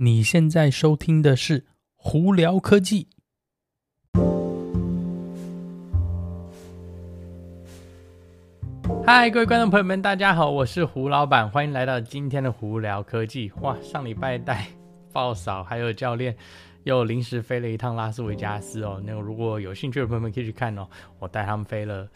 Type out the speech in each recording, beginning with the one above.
你现在收听的是《胡聊科技》。嗨，各位观众朋友们，大家好，我是胡老板，欢迎来到今天的《胡聊科技》。哇，上礼拜带爆嫂还有教练又临时飞了一趟拉斯维加斯哦。那个如果有兴趣的朋友们可以去看哦，我带他们飞了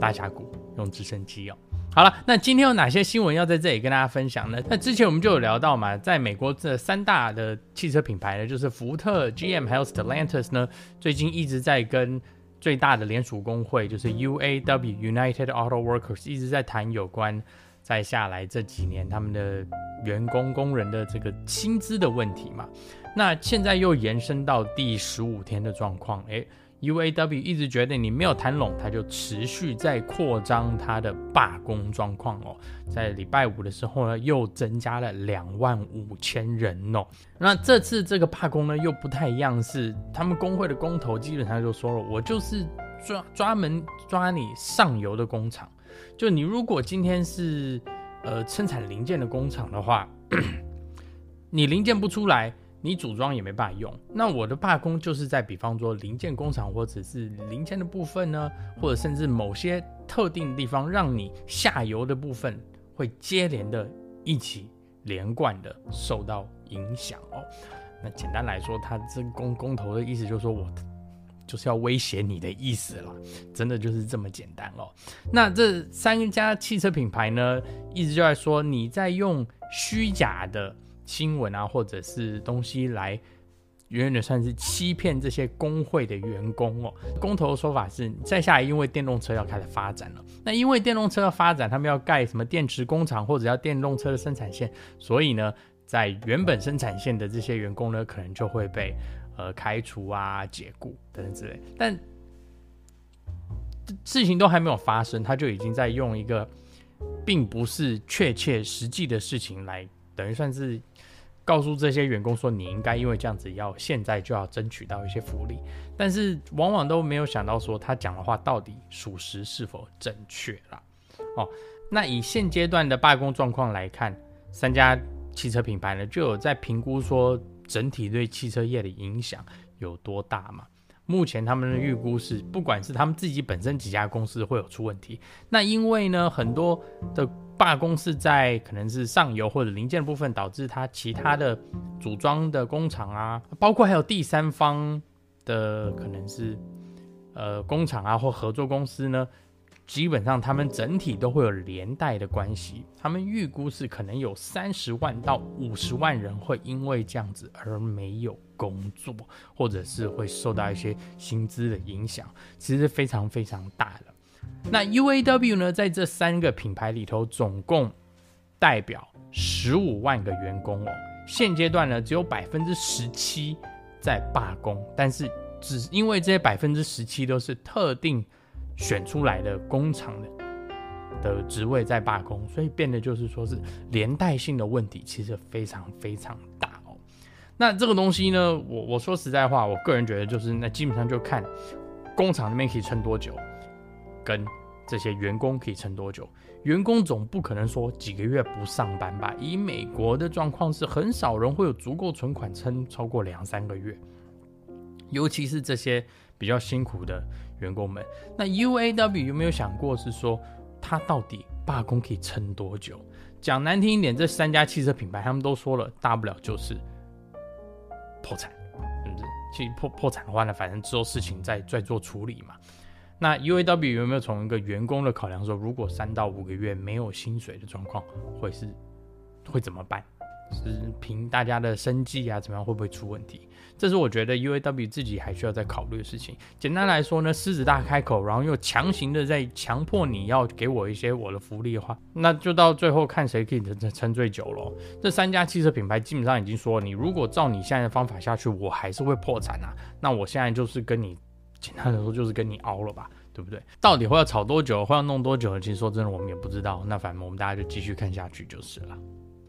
大峡谷，用直升机哦。好了，那今天有哪些新闻要在这里跟大家分享呢？那之前我们就有聊到嘛，在美国这三大的汽车品牌呢，就是福特、GM 还有 Stellantis 呢，最近一直在跟最大的联属工会，就是 UAW United Auto Workers 一直在谈有关在下来这几年他们的员工工人的这个薪资的问题嘛。那现在又延伸到第十五天的状况，诶。UAW 一直觉得你没有谈拢，他就持续在扩张他的罢工状况哦。在礼拜五的时候呢，又增加了两万五千人哦。那这次这个罢工呢，又不太一样，是他们工会的工头基本上就说了，我就是专专门抓你上游的工厂。就你如果今天是呃生产零件的工厂的话，你零件不出来。你组装也没办法用，那我的罢工就是在比方说零件工厂或者是零件的部分呢，或者甚至某些特定的地方，让你下游的部分会接连的一起连贯的受到影响哦。那简单来说，他这工工头的意思就是说我就是要威胁你的意思了，真的就是这么简单哦。那这三家汽车品牌呢，一直就在说你在用虚假的。新闻啊，或者是东西来，远远的算是欺骗这些工会的员工哦。工头的说法是，再下来因为电动车要开始发展了，那因为电动车要发展，他们要盖什么电池工厂或者要电动车的生产线，所以呢，在原本生产线的这些员工呢，可能就会被呃开除啊、解雇等等之类。但事情都还没有发生，他就已经在用一个并不是确切实际的事情来。等于算是告诉这些员工说，你应该因为这样子要现在就要争取到一些福利，但是往往都没有想到说他讲的话到底属实是否正确啦。哦，那以现阶段的罢工状况来看，三家汽车品牌呢就有在评估说整体对汽车业的影响有多大嘛？目前他们的预估是，不管是他们自己本身几家公司会有出问题，那因为呢很多的。罢工是在可能是上游或者零件部分导致它其他的组装的工厂啊，包括还有第三方的可能是呃工厂啊或合作公司呢，基本上他们整体都会有连带的关系。他们预估是可能有三十万到五十万人会因为这样子而没有工作，或者是会受到一些薪资的影响，其实非常非常大的。那 UAW 呢，在这三个品牌里头，总共代表十五万个员工哦。现阶段呢，只有百分之十七在罢工，但是只因为这些百分之十七都是特定选出来的工厂的的职位在罢工，所以变得就是说是连带性的问题，其实非常非常大哦。那这个东西呢，我我说实在话，我个人觉得就是那基本上就看工厂那边可以撑多久。跟这些员工可以撑多久？员工总不可能说几个月不上班吧？以美国的状况是，很少人会有足够存款撑超过两三个月，尤其是这些比较辛苦的员工们。那 UAW 有没有想过是说，他到底罢工可以撑多久？讲难听一点，这三家汽车品牌他们都说了，大不了就是破产，是不是？其实破破产的话呢，反正之后事情再再做处理嘛。那 UAW 有没有从一个员工的考量说，如果三到五个月没有薪水的状况，会是会怎么办？是凭大家的生计啊，怎么样会不会出问题？这是我觉得 UAW 自己还需要再考虑的事情。简单来说呢，狮子大开口，然后又强行的在强迫你要给我一些我的福利的话，那就到最后看谁可以撑撑最久咯。这三家汽车品牌基本上已经说，你如果照你现在的方法下去，我还是会破产啊。那我现在就是跟你。简单的说就是跟你熬了吧，对不对？到底会要吵多久，会要弄多久？其实说真的，我们也不知道。那反正我们大家就继续看下去就是了。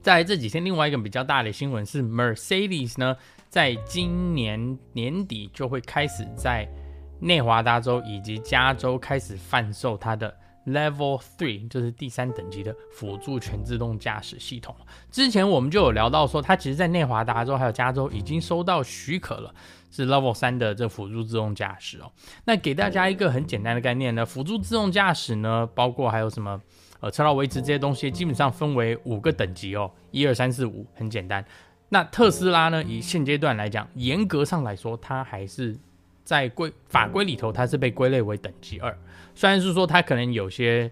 在这几天，另外一个比较大的新闻是，Mercedes 呢，在今年年底就会开始在内华达州以及加州开始贩售它的 Level Three，就是第三等级的辅助全自动驾驶系统。之前我们就有聊到说，它其实在内华达州还有加州已经收到许可了，是 Level 三的这辅助自动驾驶哦。那给大家一个很简单的概念呢，辅助自动驾驶呢，包括还有什么呃车道维持这些东西，基本上分为五个等级哦，一二三四五，很简单。那特斯拉呢，以现阶段来讲，严格上来说，它还是在规法规里头，它是被归类为等级二。虽然是说它可能有些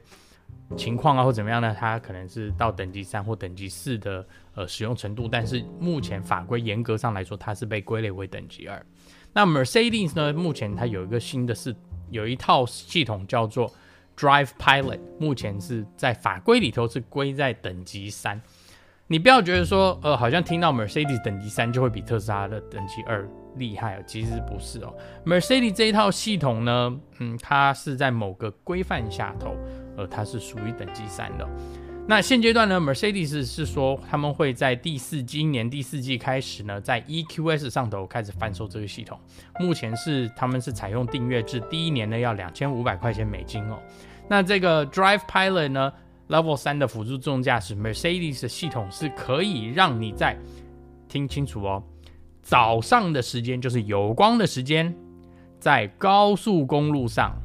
情况啊或怎么样呢，它可能是到等级三或等级四的呃使用程度，但是目前法规严格上来说，它是被归类为等级二。那 Mercedes 呢，目前它有一个新的是有一套系统叫做 Drive Pilot，目前是在法规里头是归在等级三。你不要觉得说呃好像听到 Mercedes 等级三就会比特斯拉的等级二。厉害哦，其实不是哦。Mercedes 这一套系统呢，嗯，它是在某个规范下头，呃，它是属于等级三的。那现阶段呢，Mercedes 是说他们会在第四今年第四季开始呢，在 EQS 上头开始贩售这个系统。目前是他们是采用订阅制，第一年呢要两千五百块钱美金哦。那这个 Drive Pilot 呢，Level 三的辅助自动驾驶，Mercedes 的系统是可以让你在听清楚哦。早上的时间就是有光的时间，在高速公路上，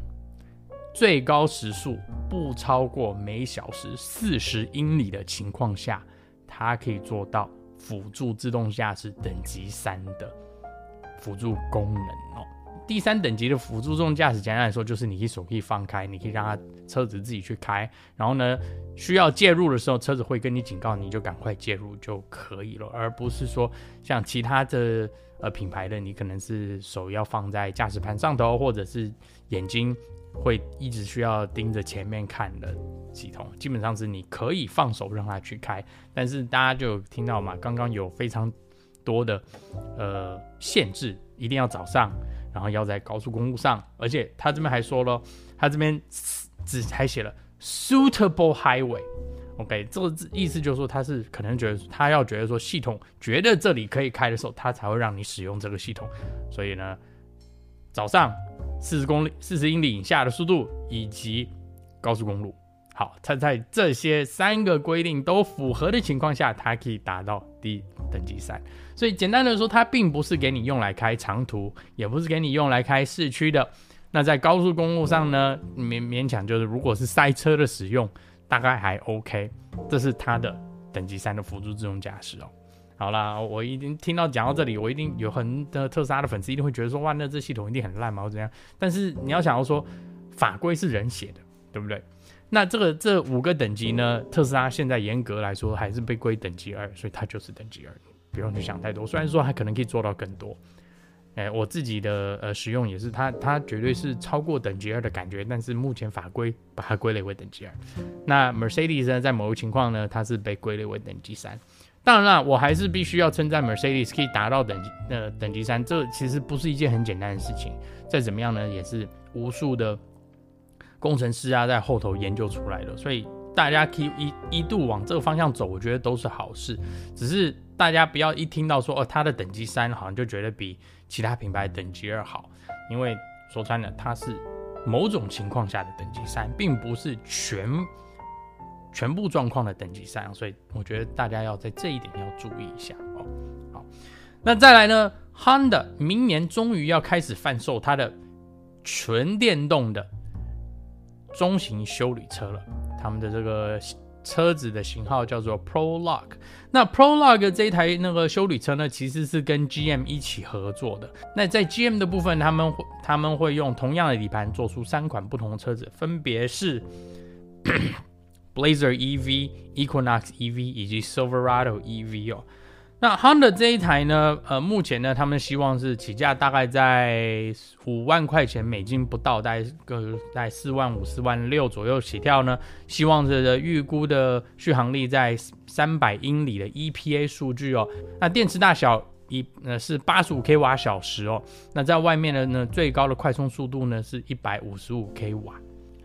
最高时速不超过每小时四十英里的情况下，它可以做到辅助自动驾驶等级三的辅助功能哦。第三等级的辅助自动驾驶，简单来说就是你可以手可以放开，你可以让它车子自己去开。然后呢，需要介入的时候，车子会跟你警告，你就赶快介入就可以了，而不是说像其他的呃品牌的，你可能是手要放在驾驶盘上头，或者是眼睛会一直需要盯着前面看的系统。基本上是你可以放手让它去开，但是大家就听到嘛，刚刚有非常多的呃限制，一定要早上。然后要在高速公路上，而且他这边还说了，他这边只还写了 suitable highway，OK，、这个意思就是说他是可能觉得他要觉得说系统觉得这里可以开的时候，他才会让你使用这个系统。所以呢，早上四十公里、四十英里以下的速度以及高速公路，好，他在这些三个规定都符合的情况下，它可以达到第等级三。所以简单的说，它并不是给你用来开长途，也不是给你用来开市区的。那在高速公路上呢，勉勉强就是，如果是塞车的使用，大概还 OK。这是它的等级三的辅助自动驾驶哦。好啦，我已经听到讲到这里，我一定有很多特斯拉的粉丝一定会觉得说，哇，那这系统一定很烂嘛，或怎样？但是你要想要说，法规是人写的，对不对？那这个这五个等级呢，特斯拉现在严格来说还是被归等级二，所以它就是等级二。不用去想太多，虽然说它可能可以做到更多，哎、我自己的呃使用也是它，它绝对是超过等级二的感觉，但是目前法规把它归类为等级二。那 Mercedes 呢，在某个情况呢，它是被归类为等级三。当然了，我还是必须要称赞 Mercedes 可以达到等级呃等级三，这其实不是一件很简单的事情。再怎么样呢，也是无数的工程师啊在后头研究出来的，所以大家可以一一度往这个方向走，我觉得都是好事，只是。大家不要一听到说哦，它的等级三好像就觉得比其他品牌等级二好，因为说穿了，它是某种情况下的等级三，并不是全全部状况的等级三，所以我觉得大家要在这一点要注意一下哦。好，那再来呢，Honda 明年终于要开始贩售它的纯电动的中型修理车了，他们的这个。车子的型号叫做 Prologue，那 Prologue 这一台那个修理车呢，其实是跟 GM 一起合作的。那在 GM 的部分，他们会他们会用同样的底盘做出三款不同的车子，分别是 Blazer EV、Equinox EV 以及 Silverado EV 哦。那 Honda 这一台呢，呃，目前呢，他们希望是起价大概在五万块钱美金不到，大概个在四万五、四万六左右起跳呢。希望这个预估的续航力在三百英里的 EPA 数据哦。那电池大小一呃是八十五 k 瓦小时哦。那在外面的呢，最高的快充速度呢是一百五十五 k 瓦。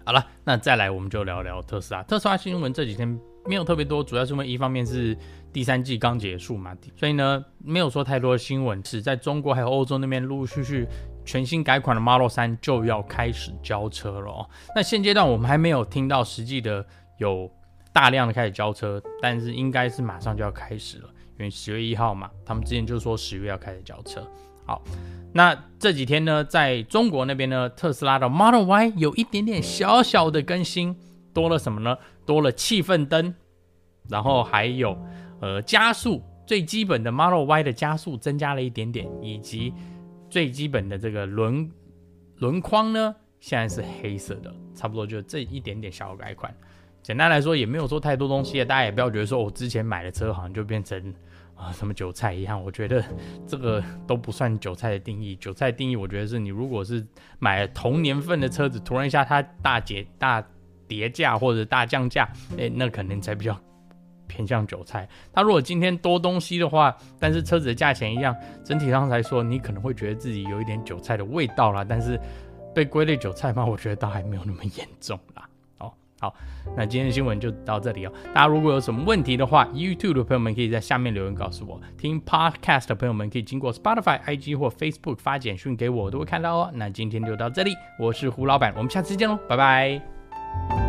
好了，那再来我们就聊聊特斯拉。特斯拉新闻这几天没有特别多，主要是因为一方面是。第三季刚结束嘛，所以呢，没有说太多的新闻。是在中国还有欧洲那边陆陆续续全新改款的 Model 3就要开始交车了哦。那现阶段我们还没有听到实际的有大量的开始交车，但是应该是马上就要开始了，因为十月一号嘛，他们之前就说十月要开始交车。好，那这几天呢，在中国那边呢，特斯拉的 Model Y 有一点点小小的更新，多了什么呢？多了气氛灯，然后还有呃加速。最基本的 Model Y 的加速增加了一点点，以及最基本的这个轮轮框呢，现在是黑色的，差不多就这一点点小改款。简单来说，也没有说太多东西，大家也不要觉得说我之前买的车好像就变成啊、什么韭菜一样。我觉得这个都不算韭菜的定义，韭菜定义我觉得是你如果是买了同年份的车子，突然一下它大跌大跌价或者大降价，哎，那可能才比较。偏向韭菜，他如果今天多东西的话，但是车子的价钱一样，整体上来说，你可能会觉得自己有一点韭菜的味道啦。但是被归类韭菜吗？我觉得倒还没有那么严重啦。哦，好，那今天的新闻就到这里哦。大家如果有什么问题的话，YouTube 的朋友们可以在下面留言告诉我；听 Podcast 的朋友们可以经过 Spotify、IG 或 Facebook 发简讯给我，我都会看到哦。那今天就到这里，我是胡老板，我们下次见喽，拜拜。you